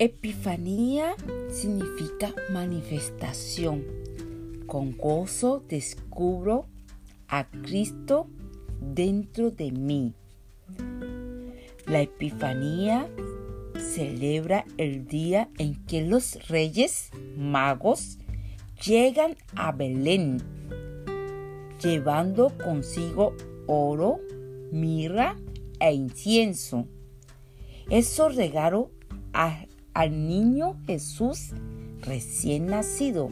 Epifanía significa manifestación. Con gozo descubro a Cristo dentro de mí. La Epifanía celebra el día en que los reyes magos llegan a Belén, llevando consigo oro, mirra e incienso. Eso regaló al niño Jesús recién nacido.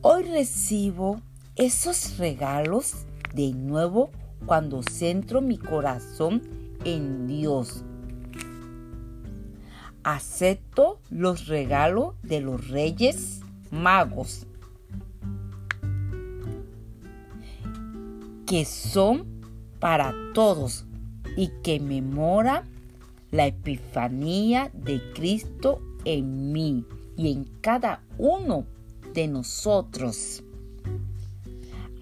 Hoy recibo esos regalos de nuevo cuando centro mi corazón en Dios. Acepto los regalos de los reyes magos, que son para todos y que memora la epifanía de Cristo en mí y en cada uno de nosotros.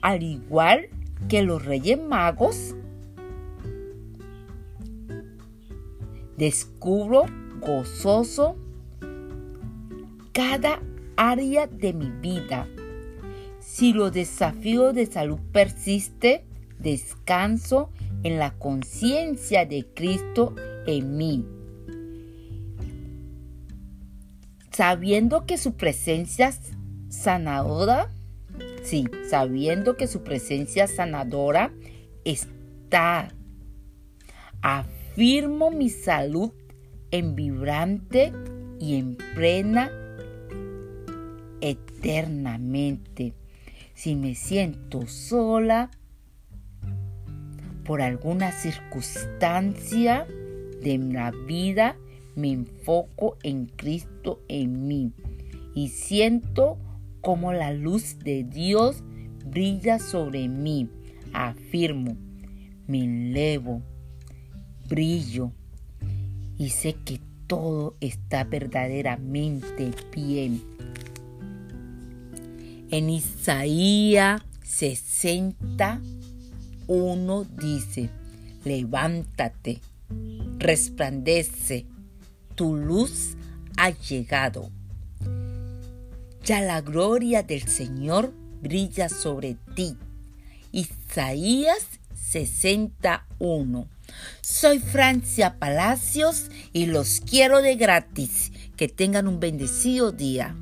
Al igual que los reyes magos, descubro gozoso cada área de mi vida. Si los desafíos de salud persiste, descanso en la conciencia de Cristo en mí. Sabiendo que su presencia sanadora, sí, sabiendo que su presencia sanadora está. Afirmo mi salud en vibrante y en plena eternamente. Si me siento sola por alguna circunstancia de la vida, me enfoco en Cristo en mí y siento como la luz de Dios brilla sobre mí. Afirmo, me elevo, brillo y sé que todo está verdaderamente bien. En Isaías 61 dice, levántate, resplandece, tu luz ha llegado. Ya la gloria del Señor brilla sobre ti. Isaías 61 soy Francia Palacios y los quiero de gratis. Que tengan un bendecido día.